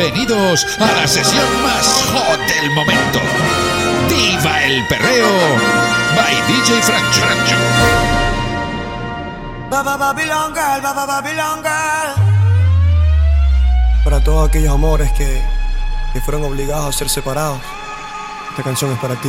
Bienvenidos a la sesión más hot del momento. Viva el Perreo by DJ Francho. Para todos aquellos amores que, que fueron obligados a ser separados, esta canción es para ti.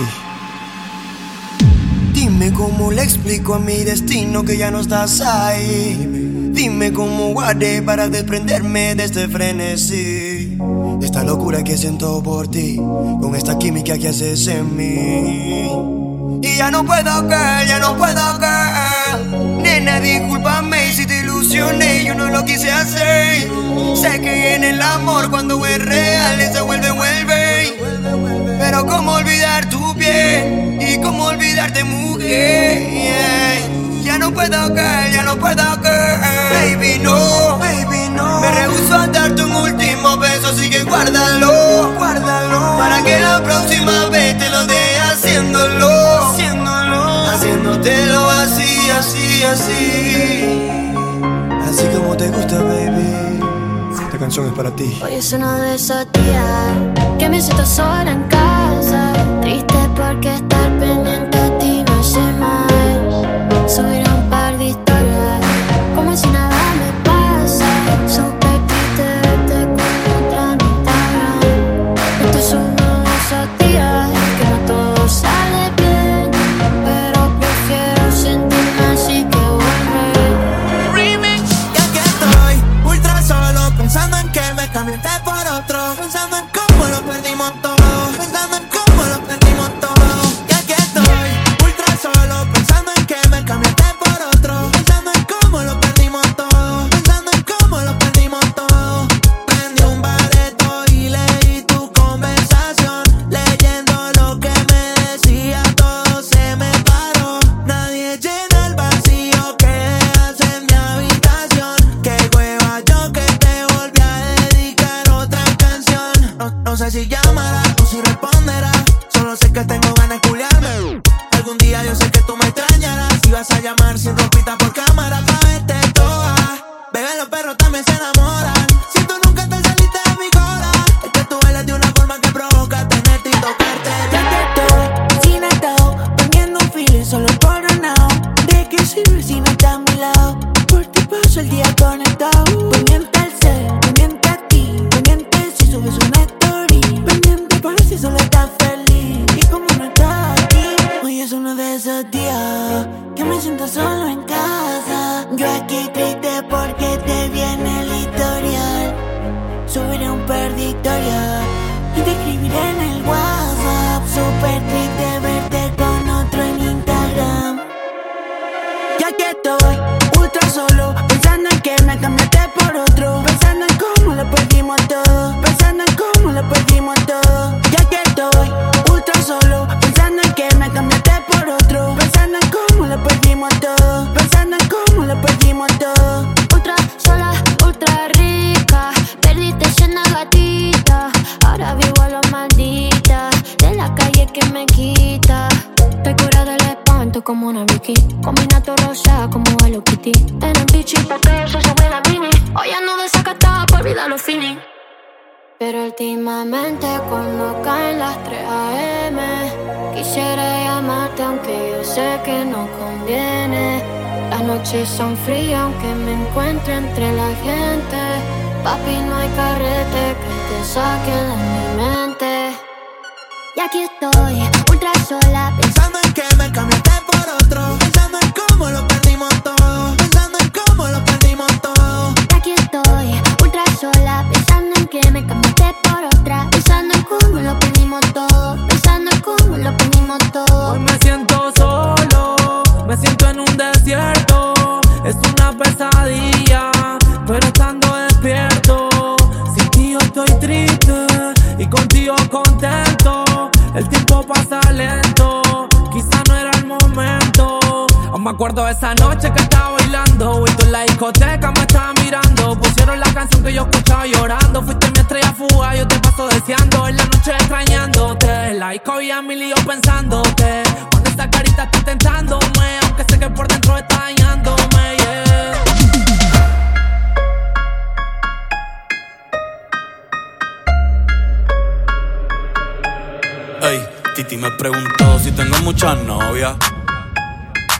Dime cómo le explico a mi destino que ya no estás ahí. Dime cómo guardé para desprenderme de este frenesí. De esta locura que siento por ti, con esta química que haces en mí. Y ya no puedo caer, ya no puedo caer. Nena, discúlpame si te ilusioné, yo no lo quise hacer. Sé que en el amor cuando es real se vuelve, vuelve. Pero cómo olvidar tu piel y cómo olvidarte mujer. Ya no puedo caer, ya no puedo caer. Baby, no, baby, no. Me rehuso a darte un último beso, así que guárdalo, guárdalo. Para que la próxima vez te lo dé haciéndolo, haciéndolo. Haciéndotelo así, así, así. Así como te gusta, baby. Esta canción es para ti. Hoy es uno de esos días que me siento sola en casa. Triste porque estar pendiente a ti me hace mal. El tiempo pasa lento, quizá no era el momento. Aún me acuerdo de esa noche que estaba bailando y tú en la discoteca me estabas mirando. Pusieron la canción que yo escuchaba llorando. Fuiste mi estrella fuga, yo te paso deseando. En la noche extrañándote, la disco y a mi lío pensándote. Cuando esa carita está tentándome, aunque sé que por dentro está dañándome. Yeah. Pregunto si tengo muchas novias.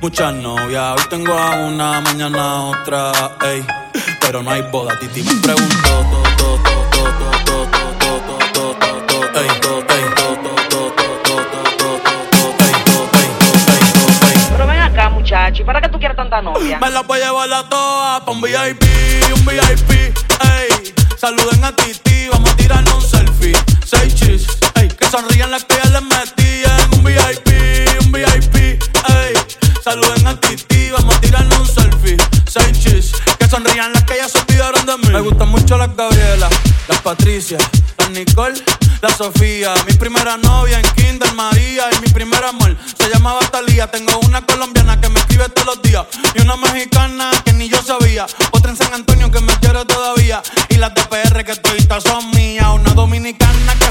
Muchas novias, hoy tengo a una, mañana a otra, ey. Pero no hay boda, Titi me preguntó. Pero ven acá, muchacho, ¿y para qué tú quieres tanta novia? Me la voy a llevar a todas pa' un VIP, un VIP, ey. Saluden a Titi, vamos a tirarnos un selfie. Seis. Que sonrían las que ya les metí en un VIP, un VIP, ey. Saluden a Titi, vamos a tirarnos un selfie. Seis chis, que sonrían las que ya se olvidaron de mí. Me gustan mucho las Gabriela, las Patricia, las Nicole, la Sofía. Mi primera novia en Kinder María y mi primer amor se llamaba Talía. Tengo una colombiana que me escribe todos los días y una mexicana que ni yo sabía. Otra en San Antonio que me quiere todavía y las de PR que toditas son mías. Una dominicana que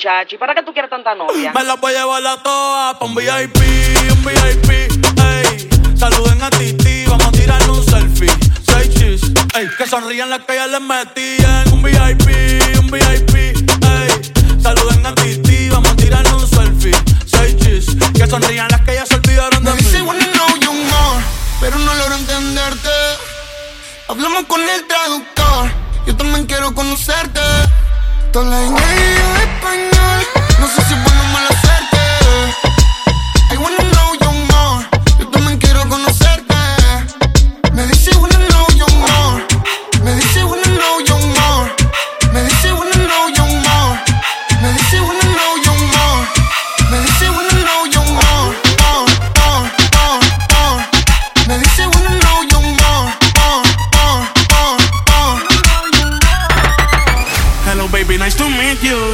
muchacho, ¿y para qué tú quieres tanta novia? Me las voy a llevar a todas pa' un VIP, un VIP, ey. Saluden a Titi, vamos a tirarle un selfie. Seis chis, ey. Que sonrían las que ya les metí en un VIP, un VIP, ey. Saluden a Titi, vamos a tirarle un selfie. Seis chis, que sonrían las que ya se olvidaron de Me mí. dice wanna know you more, pero no logro entenderte. Hablamos con el traductor, yo también quiero conocerte. Toda la inglés español, no sé si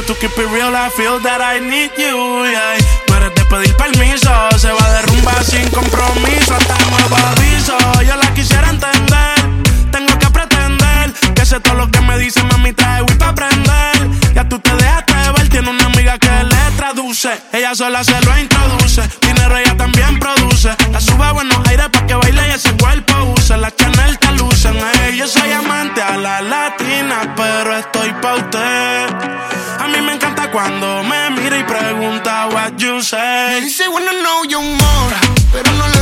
To keep it real, I feel that I need you. Yeah. De pedir permiso, se va a derrumbar sin compromiso. Hasta nuevo aviso, yo la quisiera entender. Tengo que pretender que sé todo lo que me dice, mami, trae Wii pa' aprender. Ya tú te dejaste ver, tiene una amiga que le traduce. Ella sola se lo introduce. Dinero ella también produce. La sube a buenos aires pa' que baile y ese cuerpo use. La yo soy amante a la latina, pero estoy pa' usted. A mí me encanta cuando me mira y pregunta what you say. dice wanna know you more, pero no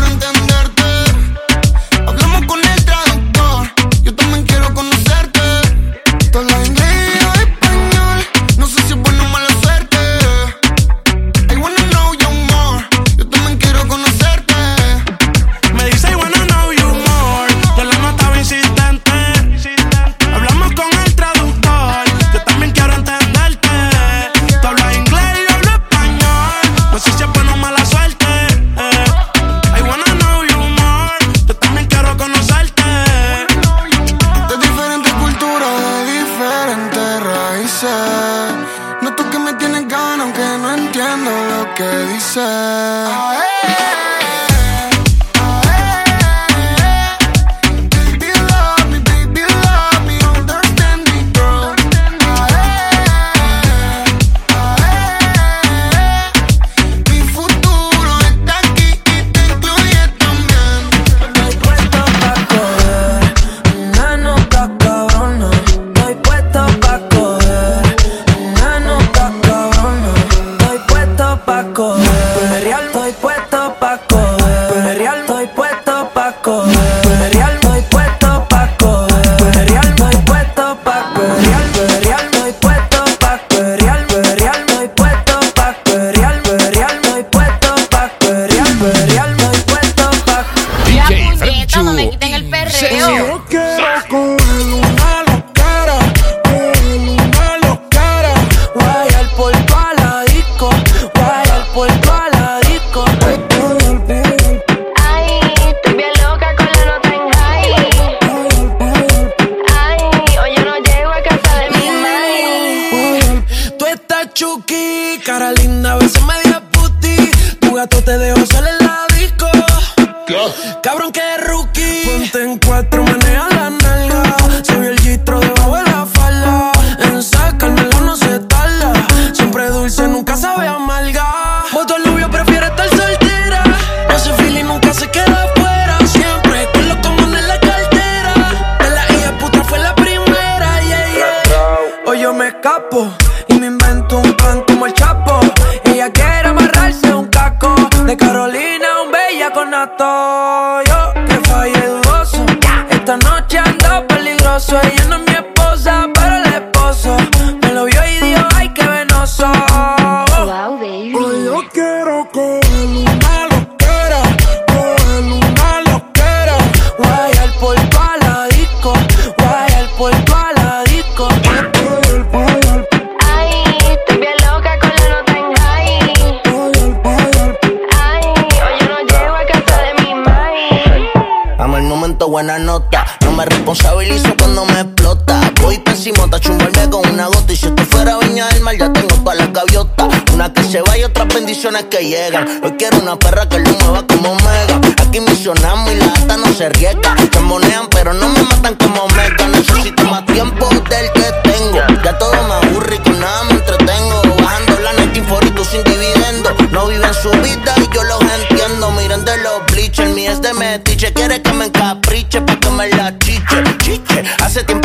pésimo, tacho un balde con una gota. Y si esto fuera viña del mar, ya tengo todas las gaviotas. Una que se va y otras bendiciones que llegan. Hoy quiero una perra que lo mueva como mega. Aquí misionamos y la ata no se riega. Se monean, pero no me matan como mega. Necesito más tiempo del que tengo. Ya todo me aburre y con nada me entretengo. Bajando la net y sin dividendo. No viven su vida y yo los entiendo. Miren de los bleachers, mi es de metiche. Quiere que me encapriche pa' que me la chiche. Chiche, hace tiempo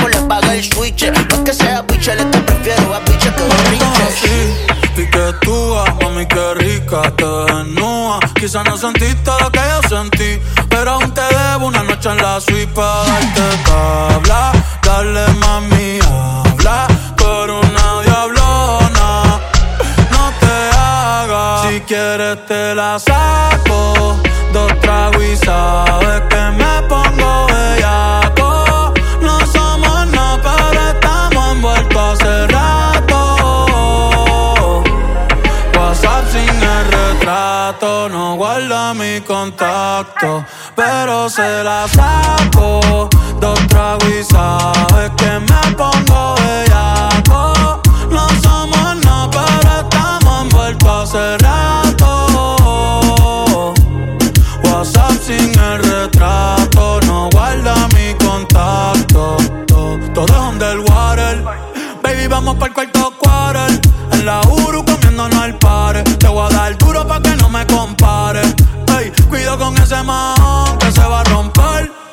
es que sea biche, le que prefiero a biche que que tú, ah, mami, qué rica te desnuda. Quizás no sentiste lo que yo sentí Pero aún te debo una noche en la suite para darte tabla. Dale, mami, habla Pero una diablona No te hagas. Si quieres te la saco pero se la saco. Dos tragos y sabes que me pongo bellaco. No somos nada, pero estamos envueltos hace rato. WhatsApp sin el retrato, no guarda mi contacto. Todo es underwater. Baby, vamos para el cuarto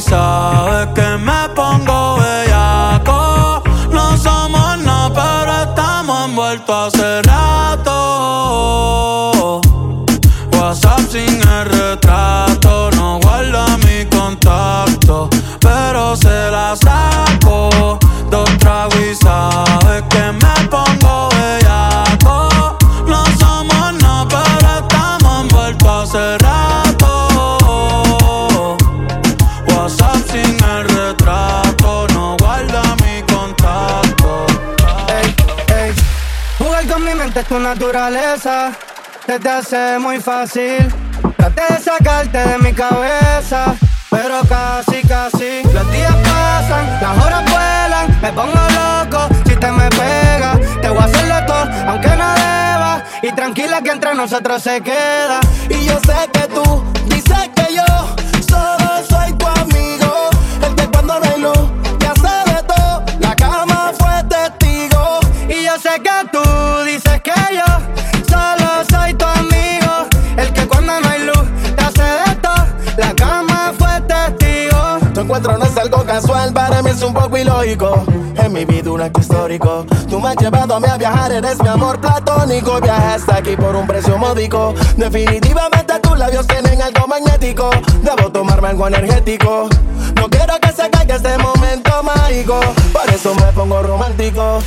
Sabes que me pongo bellaco. No somos nada, pero estamos envueltos hace rato. WhatsApp sin el Te hace muy fácil. Traté de sacarte de mi cabeza. Pero casi, casi. Los días pasan, las horas vuelan. Me pongo loco si te me pega. Te voy a hacerlo todo, aunque no deba. Y tranquila que entre nosotros se queda. Y yo sé casual para mí es un poco ilógico. En mi vida un acto histórico. Tú me has llevado a mí a viajar, eres mi amor platónico. Viaja hasta aquí por un precio módico. Definitivamente tus labios tienen algo magnético. Debo tomarme algo energético. No quiero que se caiga este momento mágico. Por eso me pongo romántico.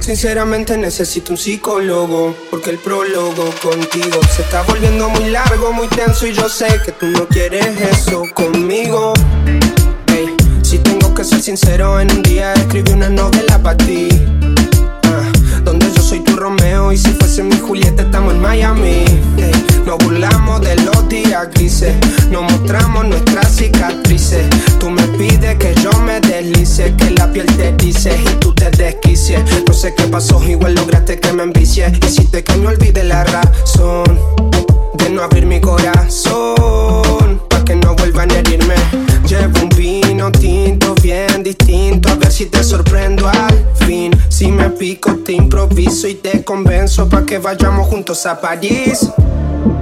Sinceramente necesito un psicólogo Porque el prólogo contigo Se está volviendo muy largo, muy tenso Y yo sé que tú no quieres eso conmigo. Si tengo que ser sincero En un día escribí una novela para ti Y si fuese mi Julieta estamos en Miami. Nos burlamos de los días grises Nos mostramos nuestras cicatrices. Tú me pides que yo me deslice Que la piel te dice y tú te desquicies. No sé qué pasó, igual lograste que me envicie. Hiciste que me olvide la razón De no abrir mi corazón Pa' que no vuelvan a herirme. Llevo un vino tinto bien distinto. A ver si te sorprendo al fin. Si me pico te improviso y te convenzo Pa' que vayamos juntos a París.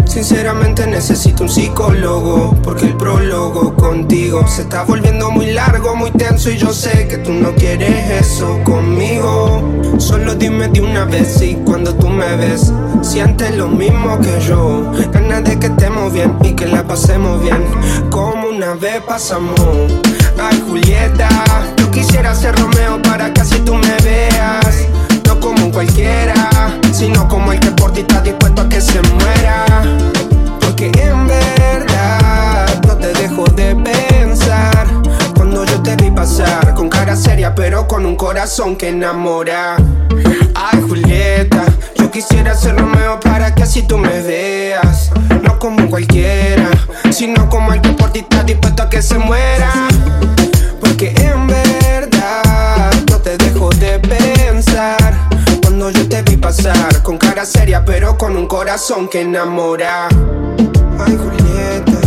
Sinceramente necesito un psicólogo Porque el prólogo contigo Se está volviendo muy largo, muy tenso. Y yo sé que tú no quieres eso conmigo. Solo dime de una vez si cuando tú me ves Sientes lo mismo que yo. Ganas de que estemos bien y que la pasemos bien. Como una vez pasamos Ay, Julieta, yo quisiera ser Romeo para que así tú me veas. No como cualquiera, sino como el que por ti está dispuesto a que se muera. Porque en verdad no te dejo de pensar. Cuando yo te vi pasar, con cara seria, pero con un corazón que enamora. Ay, Julieta quisiera ser Romeo para que así tú me veas. No como cualquiera, sino como el que por ti está dispuesto a que se muera. Porque en verdad no te dejo de pensar. Cuando yo te vi pasar, con cara seria, pero con un corazón que enamora. Ay, Julieta.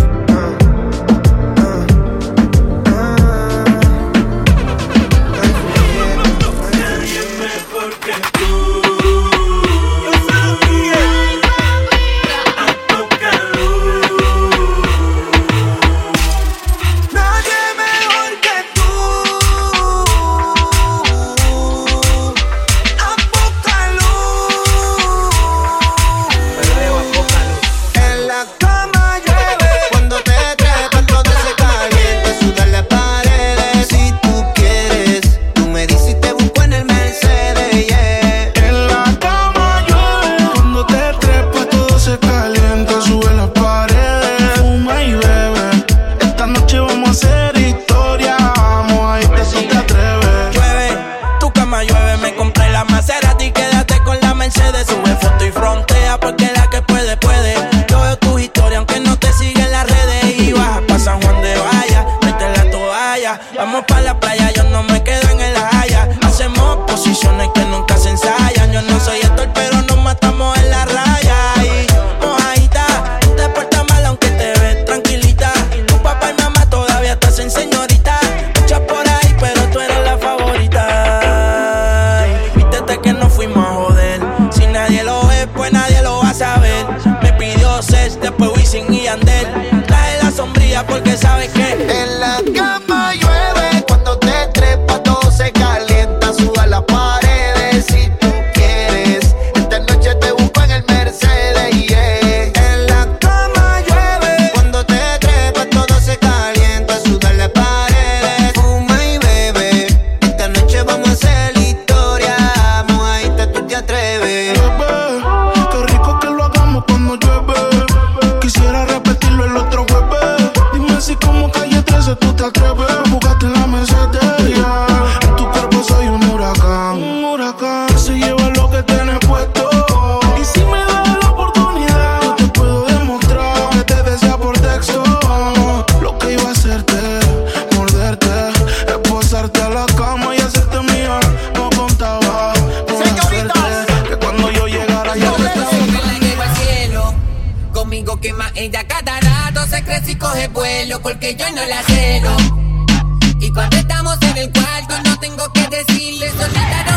humildes, solitarios.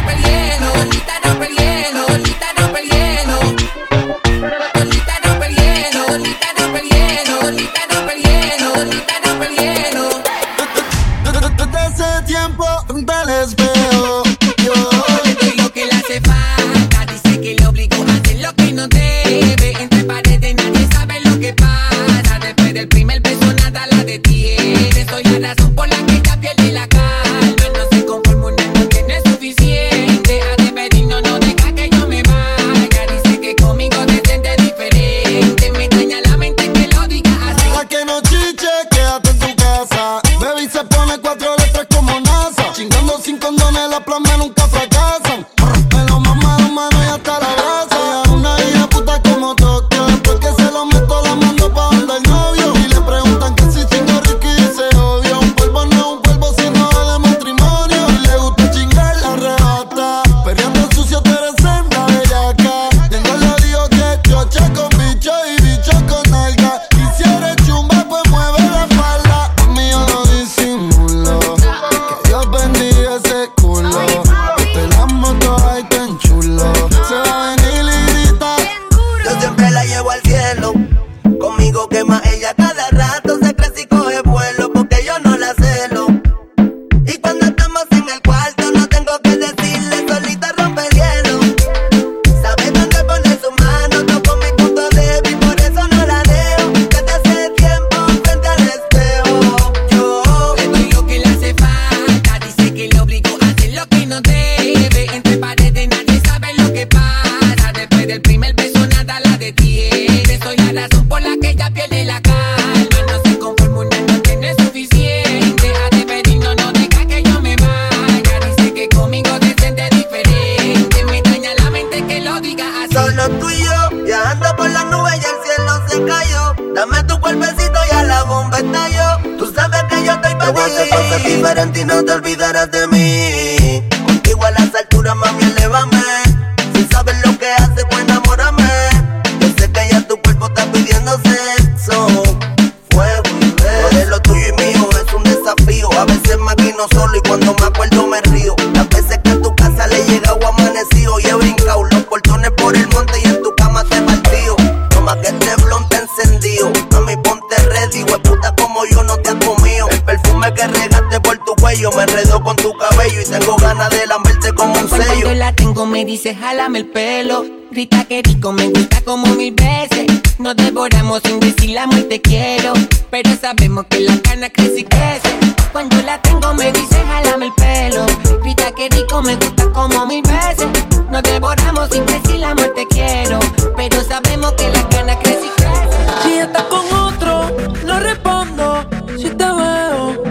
Dice jálame el pelo Grita que rico, me gusta como mil veces. Nos devoramos sin decir la te quiero Pero sabemos que la cana crece y crece. Cuando la tengo me dice jálame el pelo Grita que rico, me gusta como mil veces. Nos devoramos sin decir la te quiero Pero sabemos que la cana crece y crece. Si estás con otro, no respondo. Si te veo.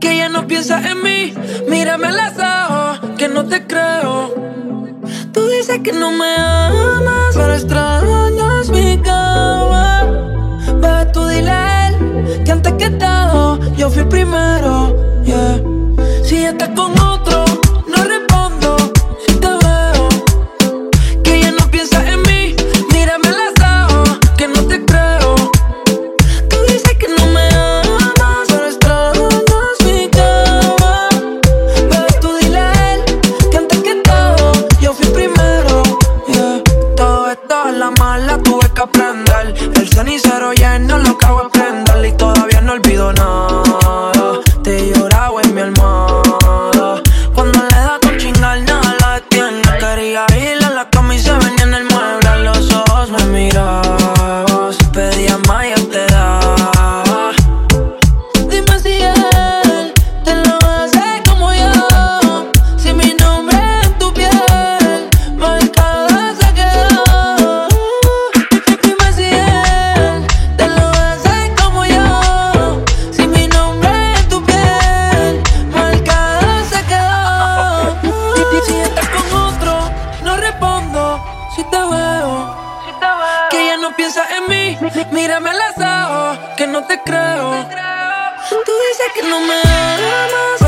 Que ella no piensa en mí, mírame a los ojos, que no te creo. Que no me amas, pero extrañas mi cama. Bebé, tú dile a él que antes que todo, yo fui primero. Yeah. Si estás con Tú dices que no me amas,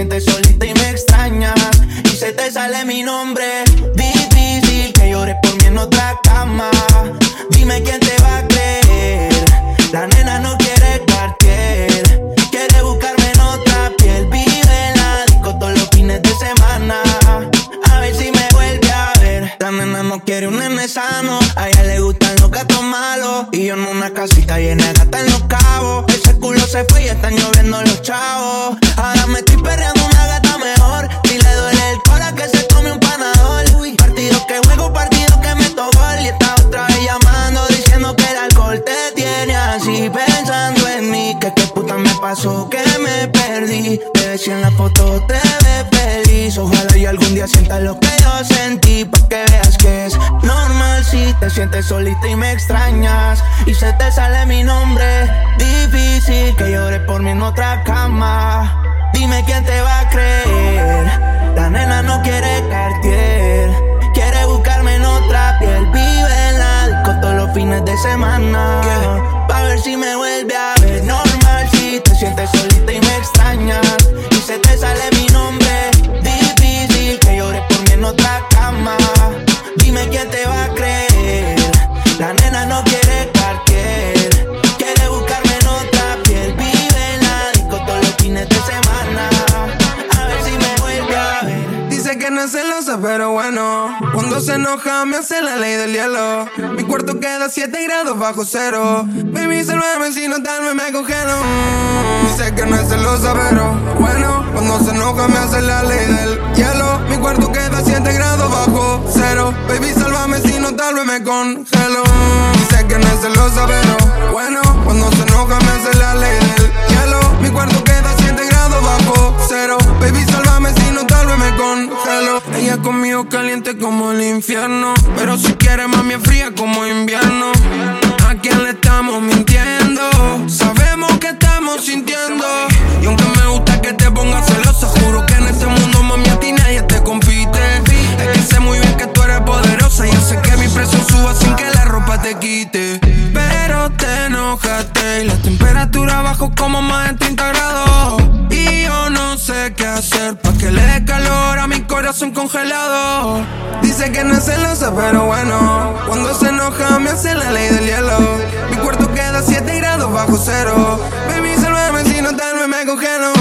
Sientes solita y me extrañas. Y se te sale mi nombre. Difícil que llores por mí en otra cama. Dime quién te va a creer. La nena no quiere Cartier. Quiere buscarme en otra piel. Vive en la disco todos los fines de semana. A ver si me vuelve a ver. La nena no quiere un nene sano. A ella le gustan los gatos malos. Y yo en una casita llena de en los cabos. Ese culo se fue y están lloviendo los chavos. pasó que me perdí. Bebé, si en la foto te ve feliz. Ojalá y algún día sientas lo que yo sentí. Pa' que veas que es normal si te sientes solita y me extrañas. Y se te sale mi nombre. Difícil que llores por mí en otra cama. Dime quién te va a creer. La nena no quiere cartier. Quiere buscarme en otra piel. Vive en la disco todos los fines de semana. Pa' ver si me vuelve a ver solita y me extrañas. Y se te sale mi nombre me hace la ley del hielo. Mi cuarto queda a 7 grados bajo cero. Baby, sálvame si no tal, me congelo. Dice que no es celosa, pero bueno. Cuando se enoja, me hace la ley del hielo. Mi cuarto queda a 7 grados bajo cero. Baby, sálvame si no tal, me congelo. Dice que no es celosa, pero bueno. Cuando se enoja, me hace la ley del hielo. Mi cuarto queda a 7 grados bajo cero. Baby, sálvame Ella conmigo caliente como el infierno. Pero si quiere, mami, fría como invierno. ¿A quién le estamos mintiendo? Sabemos que estamos sintiendo. Y aunque me gusta que te pongas celosa, juro que en este mundo, mami, a ti nadie te compite. Es que sé muy bien que tú eres poderosa. Y sé que mi presión suba sin que la ropa te quite. Pero te enojaste y la temperatura bajó como más de 30 grados. Y yo no sé qué hacer pa' que le dé calor a mi corazón congelado. Dice que no es celosa, pero bueno. Cuando se enoja, me hace la ley del hielo. Mi cuarto queda a 7 grados bajo cero. Baby, sálvame si no tal me congelo.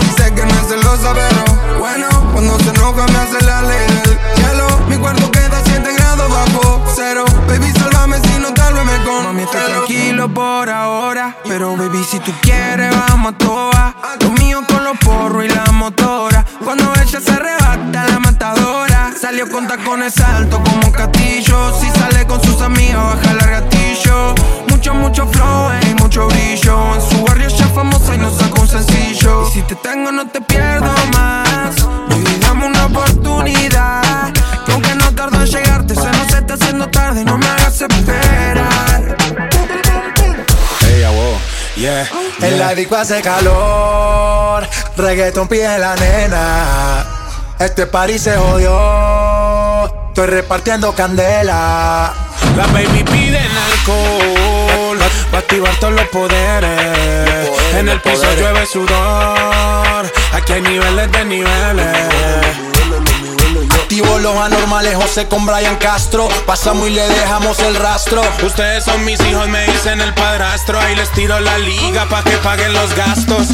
Dice que no es celosa, pero bueno. Cuando se enoja, me hace la ley del hielo. Mi cuarto queda a 7 grados bajo cero. Baby, sálvame si no tal vez me congelo. Mami, estoy tranquilo por ahora. Pero baby, si tú quieres, vamos a toa. Lo mío con los porros y la motora. Cuando ella se arrebata, la matadora. Salió con tacones altos como un castillo. Si sale con sus amigas, baja el gatillo. Mucho, mucho flow y mucho brillo. En su barrio ya famosa y no saca un sencillo. Y si te tengo, no te pierdo más. Baby, dame una oportunidad. Que aunque no tardo en llegarte, se nos está haciendo tarde. No me wow, yeah. En la disco hace calor, reggaeton pide la nena. Este party se jodió, estoy repartiendo candela. La baby pide alcohol para activar todos los poderes. En el piso llueve sudor. Aquí hay niveles de niveles. Activo los anormales, José con Brian Castro. Pasamos y le dejamos el rastro. Ustedes son mis hijos, me dicen el padrastro. Ahí les tiro la liga pa' que paguen los gastos.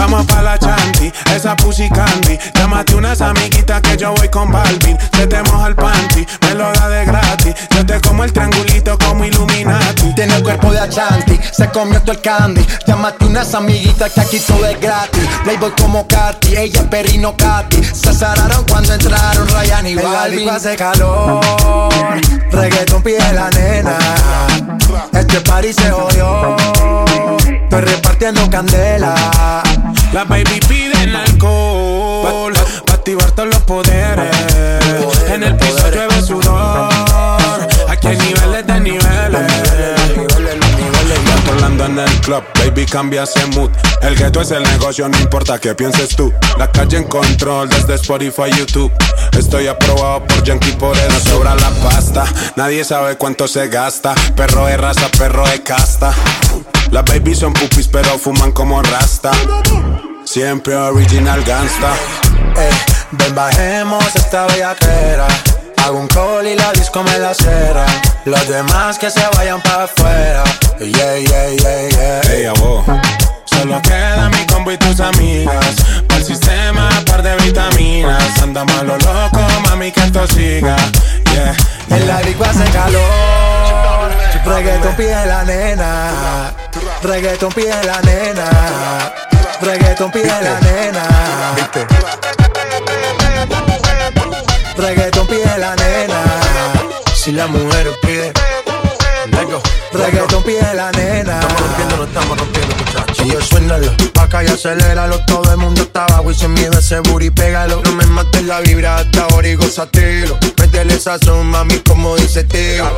Vamos pa' la chanti, esa pussy candy. Llámate unas amiguitas que yo voy con Balvin. Se te moja el panty, me lo da de gratis. Yo te como el triangulito como Illuminati. Tiene el cuerpo de Achanti, se comió todo el candy. Llámate unas amiguitas que aquí todo es gratis. Playboy como Katy, ella es perrino Katy. Se azararon cuando entraron Ryan y Balvin. hace calor, reggaeton pide la nena. Este party se jodió, estoy repartiendo candela. La baby piden alcohol para activar todos los poderes. En el piso llueve sudor. Aquí hay niveles de niveles. Ya Orlando en el club, baby cambia ese mood. El gueto es el negocio, no importa qué pienses tú. La calle en control desde Spotify, YouTube. Estoy aprobado por Yankee, por eso sobra la pasta. Nadie sabe cuánto se gasta. Perro de raza, perro de casta. Las babies son pupis, pero fuman como rasta. Siempre original gangsta. Eh, ven, bajemos esta bellaquera. Hago un call y la disco me la cera. Los demás que se vayan para afuera. Yeah, yeah, yeah, yeah. Hey, abo. Solo queda mi combo y tus amigas. Para el sistema, par de vitaminas. Andamos a lo loco, mami, que esto siga. Yeah. En la disco hace calor. Reggaeton pide la nena. Reggaeton pide la nena. Reggaeton pide la nena. Reggaeton pide la nena. Si la mujer pide. Reggaeton pide la nena. Estamos rompiendo, no estamos rompiendo, muchachos. Y yo suénalo, acá y aceléralo Todo el mundo está abajo y sin miedo ese booty pégalo No me mates la vibra hasta ahora y gózatelo Métele sazón, mami, como dice tío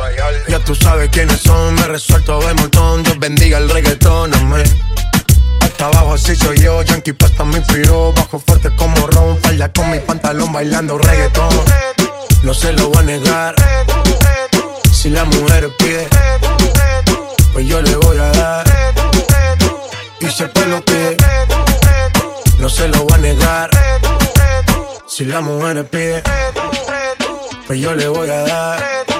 Ya tú sabes quiénes son, me resuelto de montón Dios bendiga el reggaetón, amén abajo así soy yo, Yankee Pasta me inspiró Bajo fuerte como Ron, falda con mi pantalón bailando reggaetón No se lo voy a negar Si la mujer pide Pues yo le voy a dar Y el pueblo pide no se lo voy a negar. Si la mujer pide, pues yo le voy a dar.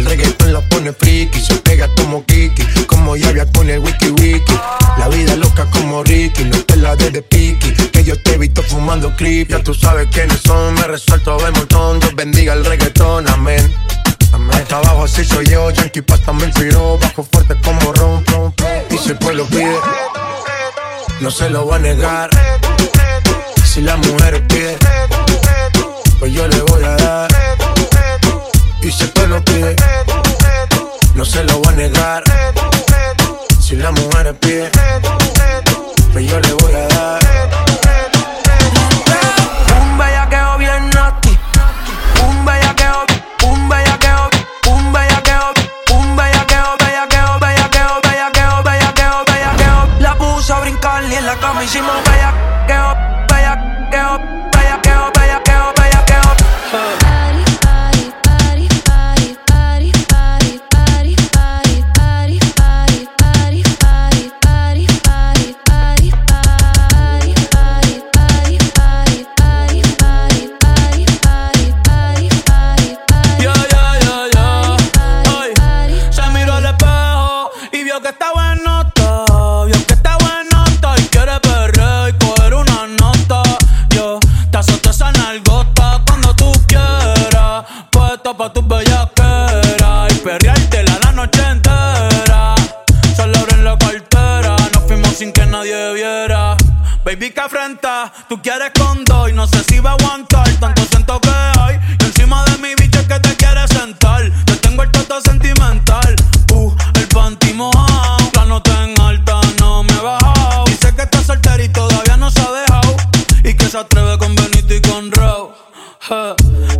El reggaetón la pone friki, se pega como Kiki, como llave con el wiki wiki. La vida loca como Ricky, no te la de de Piki, que yo te he visto fumando creep. Ya tú sabes quiénes son, me resuelto de montón. Dios bendiga el reggaetón, amén. Amén. Hasta abajo así soy yo, Yankee Pasta me inspiró, bajo fuerte como ron, ron, Y si el pueblo pide, no se lo voy a negar. Si la mujer pide, pues yo le voy a dar. Y si el pueblo pide, no se lo voy a negar. Si la mujer pide, pues yo le voy a dar. Un bellaqueo bien nasty. Un bellaqueo, un bellaqueo, un bellaqueo, un bellaqueo, bellaqueo, bellaqueo, bellaqueo, bellaqueo, bellaqueo. La puse a brincar y en la cama hicimos bellaqueo, Puesta pa' tus bellaqueras y perreártela la noche entera. Solo abren la cartera, nos fuimos sin que nadie viera. Baby, que afrenta, tú quieres con dos y no sé si va a aguantar. Tanto siento que hay y encima de mi bicho es que te quieres sentar. Te tengo el toto sentimental, uh, el panty mojado. La nota en alta no me he bajado. Dice que está soltera y todavía no se ha dejado. Y que se atreve con Benito y con. Eh,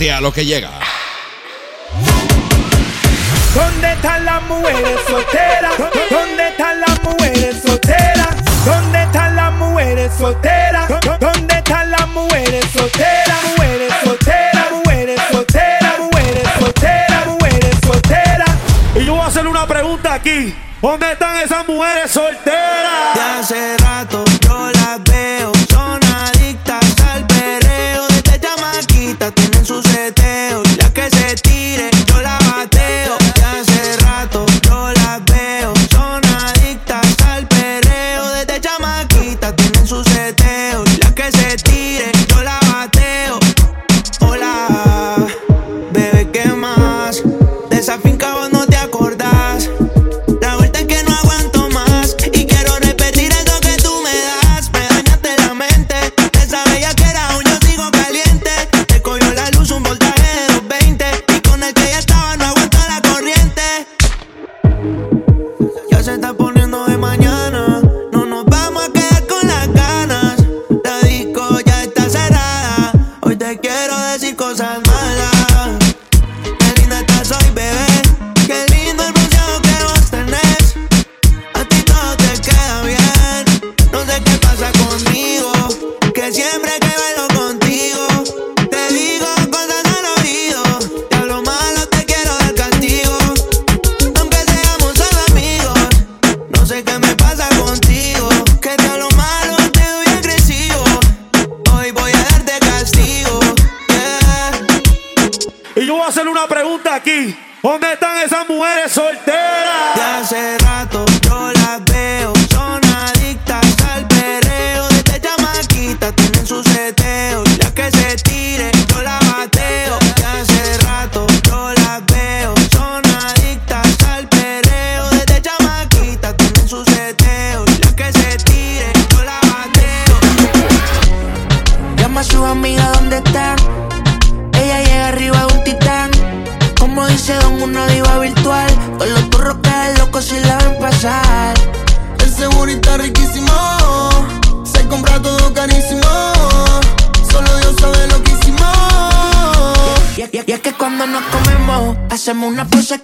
Prepárate a lo que llega. ¿Dónde están las mujeres solteras? ¿Dónde están las mujeres solteras? ¿Dónde están las mujeres solteras? ¿Dónde están las mujeres solteras? Mujeres solteras, mujeres solteras, mujeres solteras, mujeres solteras. Y yo voy a hacer una pregunta aquí. ¿Dónde están esas mujeres solteras? De hace rato aquí. Hacemos una pose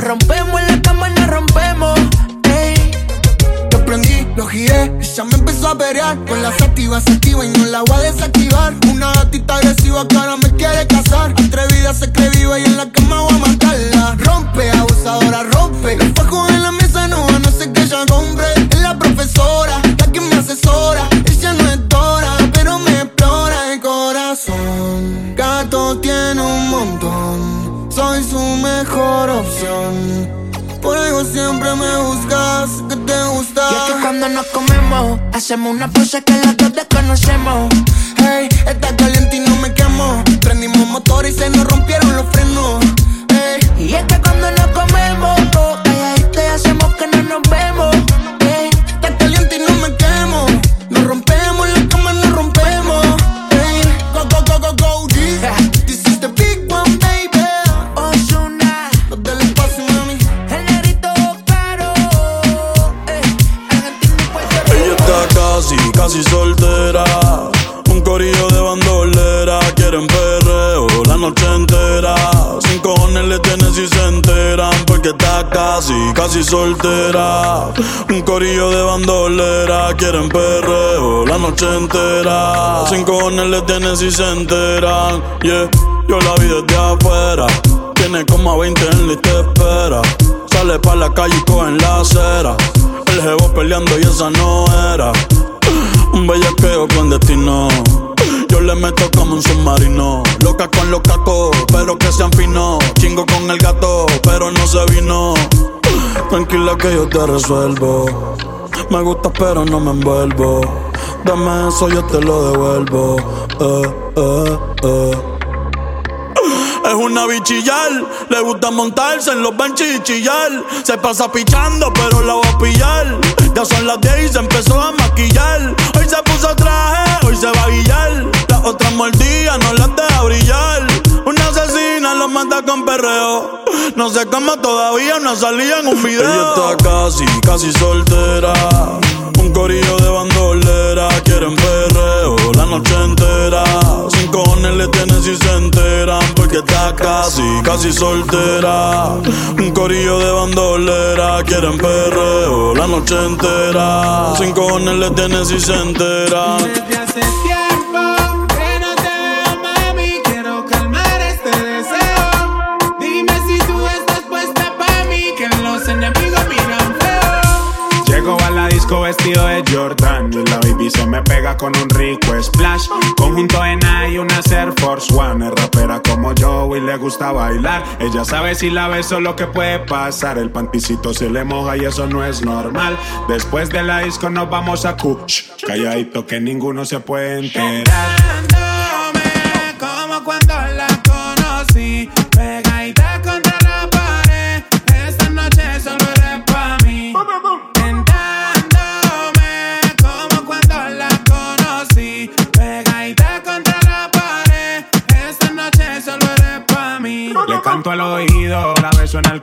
Rompemos nos comemos, hacemos una pose que los dos desconocemos. Hey, está caliente y no me quemo. Prendimos motor y se nos rompieron los frenos. Hey, Y es que cuando nos soltera. Un corillo de bandolera. Quieren perreo la noche entera. Sin cojones le tienen si se enteran. Yeah, yo la vi desde afuera. Tiene como a 20 en lista de espera. Sale pa' la calle y coge en la acera. El jevo peleando y esa no era. Un bellaqueo clandestino. Yo le meto como un submarino. Loca con los cacos, pero que sean finos. Chingo con el gato, pero no se vino. Tranquila que yo te resuelvo. Me gusta, pero no me envuelvo. Dame eso, yo te lo devuelvo. Eh, eh, eh. Es una bichillar, le gusta montarse en los benches y chillar. Se pasa pichando, pero la va a pillar. Ya son las 10 y se empezó a maquillar. Hoy se puso traje, hoy se va a guillar. Las otras mordidas no las deja brillar. Una asesina lo mata con perreo. No sé cómo todavía no salía en un video. Ella está casi, casi soltera. Un corillo de bandolera. Quieren perreo la noche entera. Sin cojones le tienen si se enteran. Porque está casi, casi soltera. Un corillo de bandolera. Quieren perreo la noche entera. Sin cojones le tienen si se enteran. Con un rico splash. Conjunto en y una Air Force One. Es rapera como yo y le gusta bailar. Ella sabe si la beso lo que puede pasar. El panticito se le moja y eso no es normal. Después de la disco nos vamos a Kuch. Calladito que ninguno se puede enterar.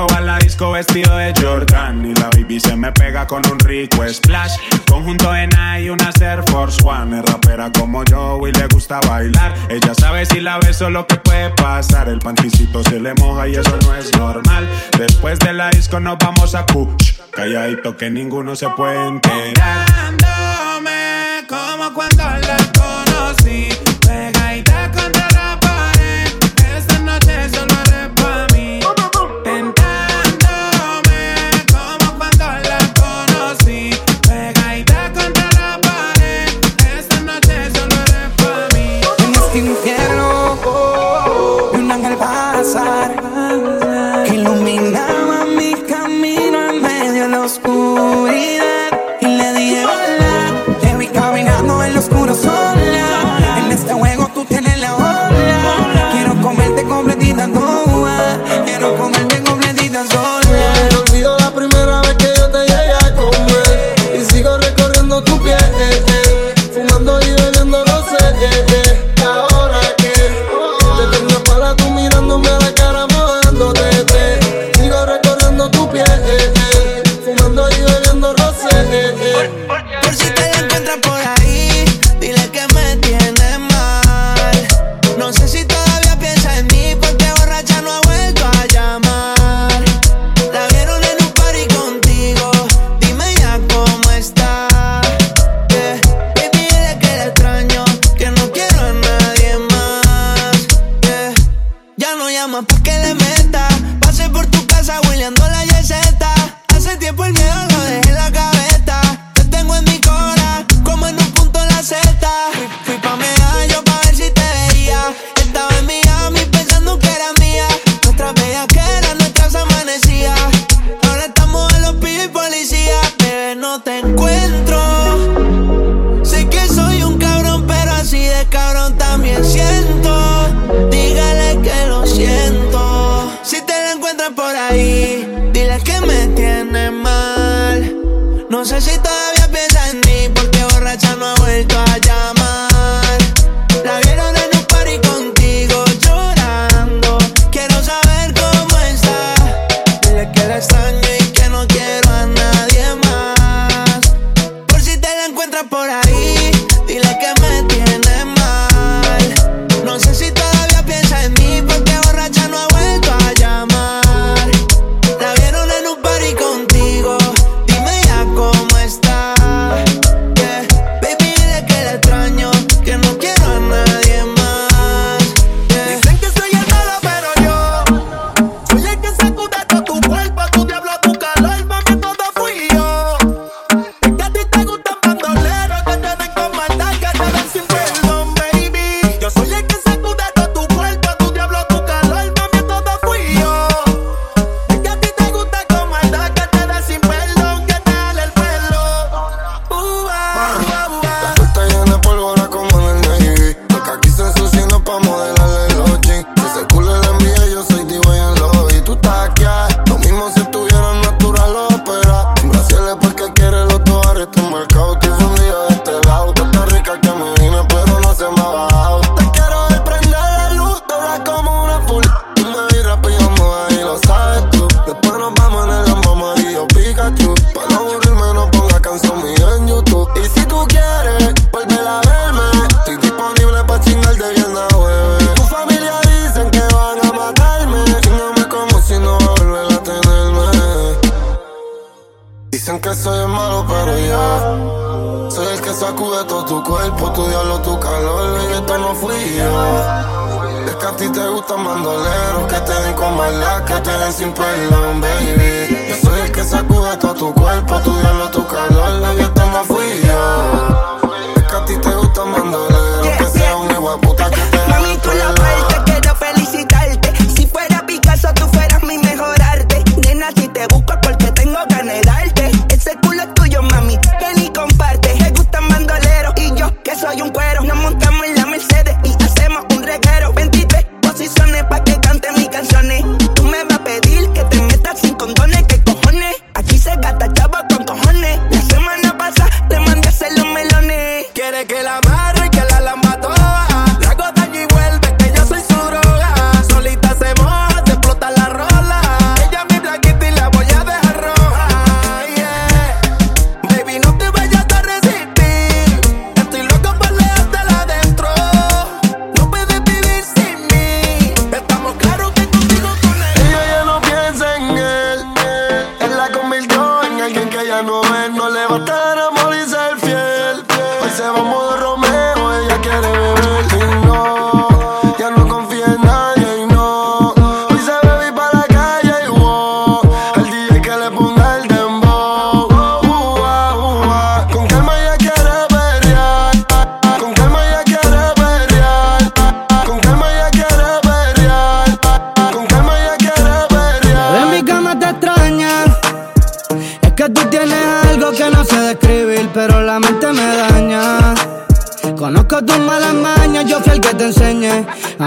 Llego la disco vestido de Jordan y la baby se me pega con un rico splash. Conjunto en y una Air Force One. Es rapera como yo y le gusta bailar. Ella sabe si la beso lo que puede pasar. El panticito se le moja y eso no es normal. Después de la disco nos vamos a Kuch. Calladito que ninguno se puede enterar. Como cuando la conocí.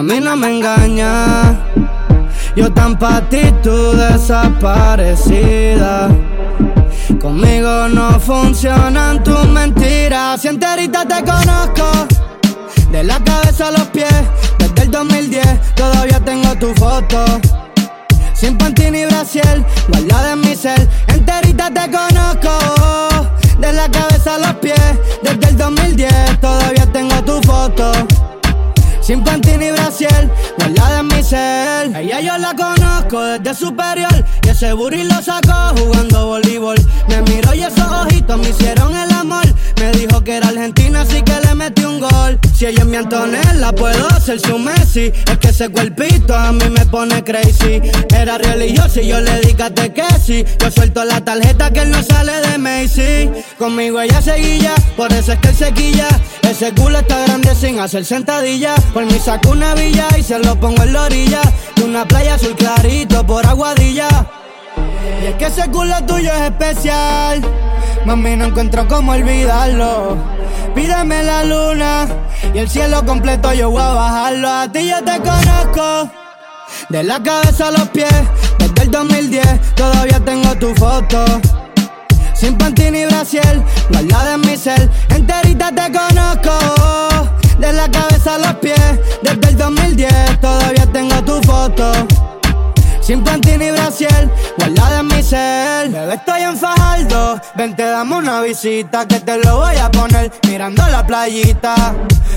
Mí no me engaña. Yo tan pa' ti, tú desaparecida. Conmigo no funcionan tus mentiras. Si enterita te conozco. De la cabeza a los pies, desde el 2010 todavía tengo tu foto. Sin panty ni brasiel, guardada en mi cel, enterita te conozco. De la cabeza a los pies, desde el 2010 todavía tengo tu foto. Sin panty ni brasiel, guardada en mi cel. Ella yo la conozco desde superior y ese burri lo sacó jugando voleibol. Me miró y esos ojitos me hicieron el Me dijo que era argentina, así que le metí un gol. Si ella es mi Antonella, puedo ser su Messi. Es que ese cuerpito a mí me pone crazy. Era religioso y yo le dije que sí. Yo suelto la tarjeta que él no sale de Macy. Conmigo ella seguilla, por eso es que él se quilla. Ese culo está grande sin hacer sentadilla. Por mí saco una villa y se lo pongo en la orilla. De una playa azul clarito por aguadilla. Y es que ese culo tuyo es especial. Mami, no encuentro cómo olvidarlo. Pídeme la luna y el cielo completo yo voy a bajarlo. A ti yo te conozco. De la cabeza a los pies, desde el 2010 todavía tengo tu foto. Sin panty ni brasiel, guardada en mi cel, enterita te conozco. De la cabeza a los pies, desde el 2010 todavía tengo tu foto. Sin panty ni brasiel, guardada en mi cel. Bebé, estoy en Fajardo. Ven, te damos una visita Que te lo voy a poner. Mirando la playita.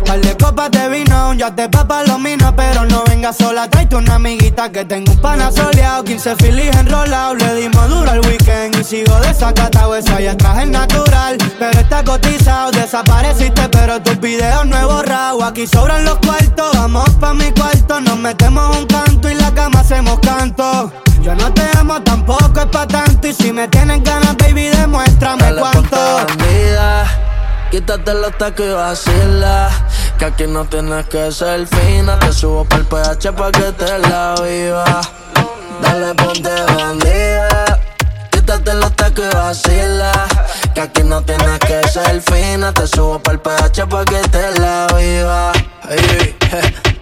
Par de copas de vino, ya te minos Pero no vengas sola, tráete una amiguita Que tengo un pana soleado. 15 filis enrolado Le dimos duro al weekend. Y sigo desacatado, eso ya traje natural. Pero está cotizado, desapareciste Pero tus videos borrado Aquí sobran los cuartos, vamos pa' mi cuarto Nos metemos un canto y la cama hacemos canto yo no te amo, tampoco es pa' tanto. Y si me tienen ganas, baby, demuéstrame Dale, cuánto. Quítate los tacos y vacila. Que aquí no tienes que ser fina. Te subo pa'l PH pa' que te la viva. Dale, ponte bandida. Quítate los tacos y vacila. Que aquí no tienes que ser fina. Te subo pa'l PH pa' que te la viva. Je.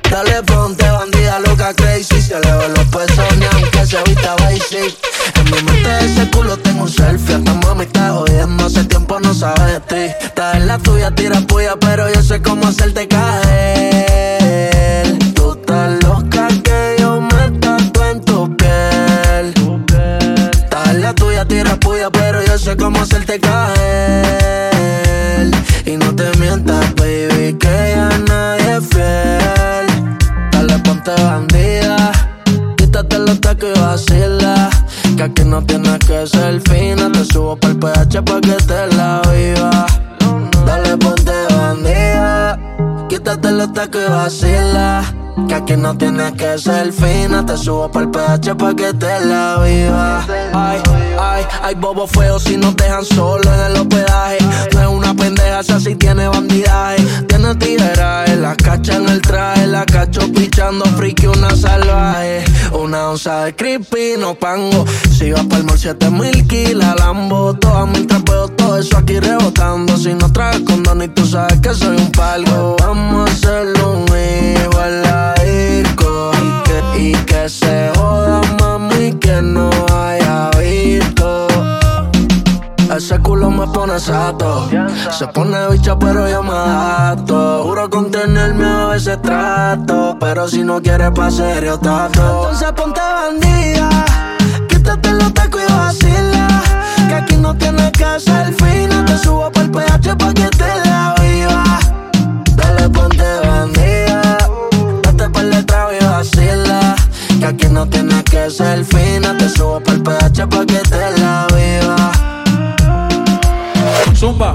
Dale, ponte bandida, loca crazy. Se le ven los pezones aunque se vista basic. En mi mente ese culo tengo un selfie. Hasta mami está jodiendo, hace tiempo no sabe de ti. Estás en la tuya, tira puya, pero yo sé cómo hacerte caer. Sé cómo hacerte caer. Y no te mientas, baby, que ya nadie es fiel. Dale, ponte bandida. Quítate los tacos y vacila. Que aquí no tienes que ser fina. Te subo pa'l PH pa' que te la viva. Quítate los tacos y vacila. Que aquí no tienes que ser fina. Te subo pa'l PH pa' que te la viva. Ay, ay, ay, bobo feo si no te dejan solo en el hospedaje. No es una pendeja, esa sí tiene bandidaje. Tiene tigueraje, la cacha en el traje. La cacho pichando friki, una salvaje. Una onza de creepy, no pango. Si vas pa'l mall, 7000 kilos, Lambo. Todas mil trapeo, todo eso aquí rebotando. Si no traes condón y tú sabes que soy un palgo. Vamos a hacerlo en la disco. Y que, se joda, mami, que no haya visto. Ese culo me pone sato. Se pone bicha, pero yo me adapto. Juro contenerme a veces trato. Pero si no quieres pa' serio, tato. Entonces ponte bandida. Quítate los tacos y vacila. Que aquí no tienes que ser fina. Te subo pa'l PH pa' que te la que aquí no tienes que ser fina. Te subo pa'l PH pa' que te la viva. Zumba.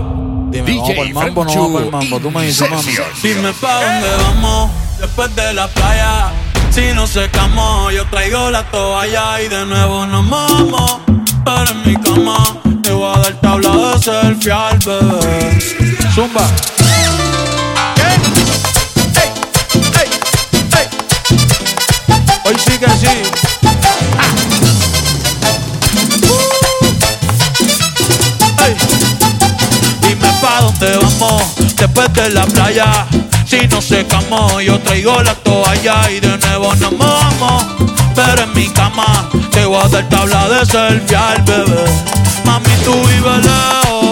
Dime, DJ vamos el mambo, no vamos el mambo. Tú me dices, mami. Dime pa' dónde vamos después de la playa. Si no secamos, yo traigo la toalla y de nuevo nos mamo. Pero en mi cama te voy a dar tabla de selfie al bebé. Zumba. Que sí. Pa' dónde vamos después de la playa. Si no secamos, yo traigo la toalla y de nuevo nos mojamos. Pero en mi cama te voy a dar tabla de selfie al bebé. Mami, tú vives lejos,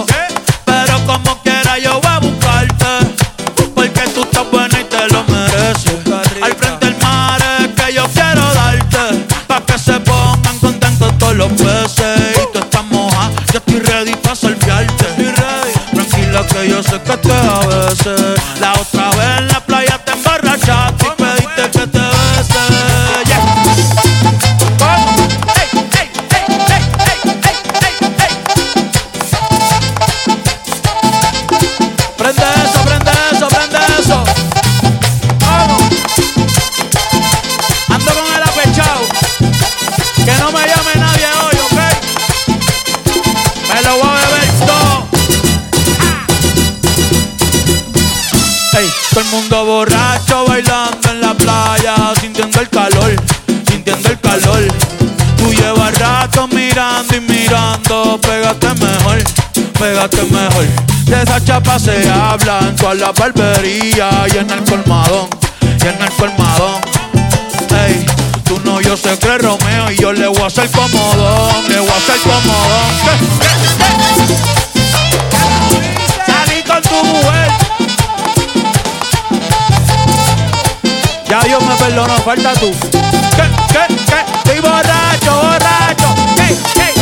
se habla en toda la barbería y en el colmadón, y en el colmadón. Ey, tú no, yo sé que es Romeo y yo le voy a hacer comodón, le voy a hacer comodón. Salí con tu mujer. Ya Dios me perdonó, falta tú. ¿Qué? ¿Qué? ¿Qué? Estoy borracho, borracho. ¡Ey, ey,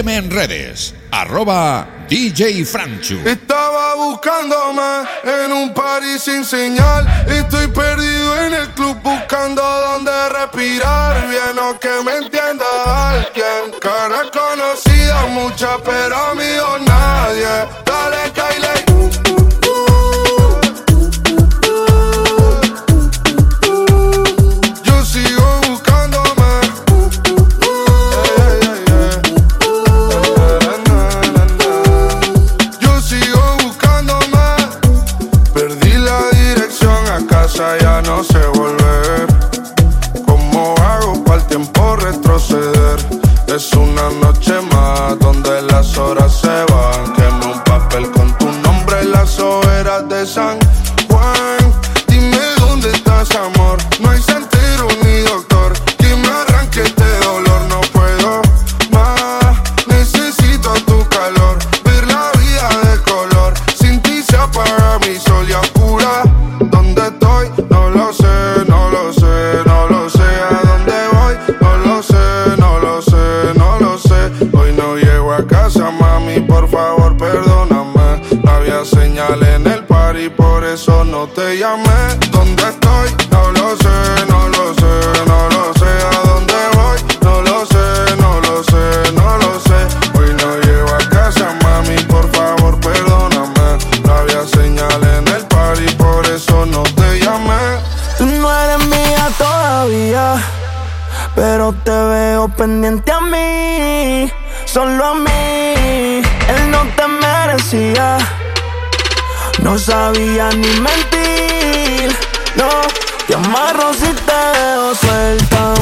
Sígueme en redes, arroba DJ Franchu. Estaba buscándome en un party sin señal. Estoy perdido en el club buscando dónde respirar. Bien o que me entienda alguien. Cara conocida, mucha, pero amigo nadie. Solo a mí. Él no te merecía, no sabía ni mentir, no. Te amarro si te dejo suelta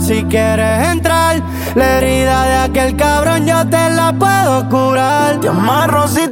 si quieres entrar. La herida de aquel cabrón yo te la puedo curar. Te amarro si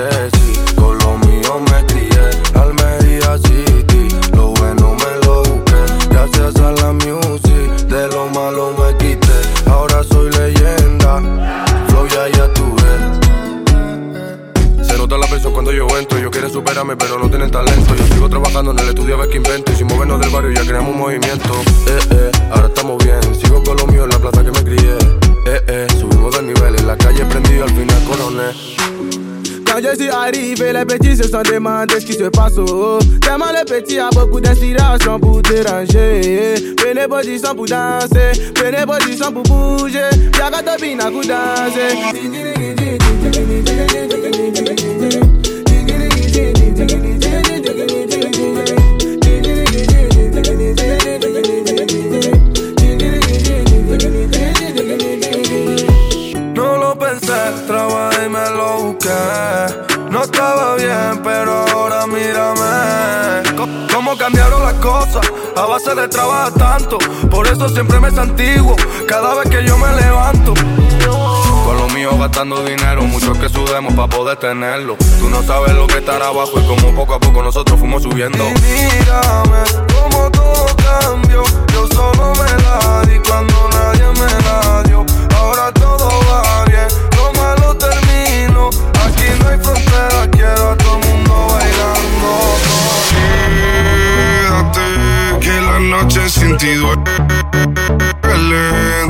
dirty. je passe au haut. Tellement le petit a beaucoup d'inspiration pour déranger. Prenez position pour danser, prenez position pour bouger. Y'a qu'à topine à danser. cosas a base de trabajar tanto. Por eso siempre me santiguo cada vez que yo me levanto. Con lo mío gastando dinero, muchos que sudemos para poder tenerlo. Tú no sabes lo que estará abajo y como poco a poco nosotros fuimos subiendo. Y mírame, como todo cambió, yo solo me la noche sin ti duelen.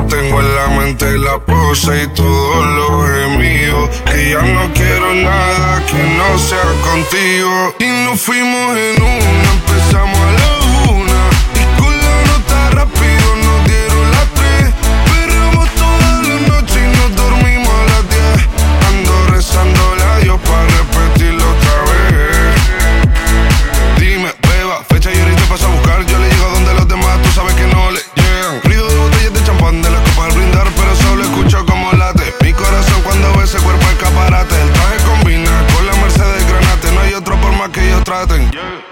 Tengo en la mente la pose y todo lo es mío. Que ya no quiero nada que no sea contigo. Y nos fuimos en una, empezamos a la una. Y con la nota rápido try thing. Yeah.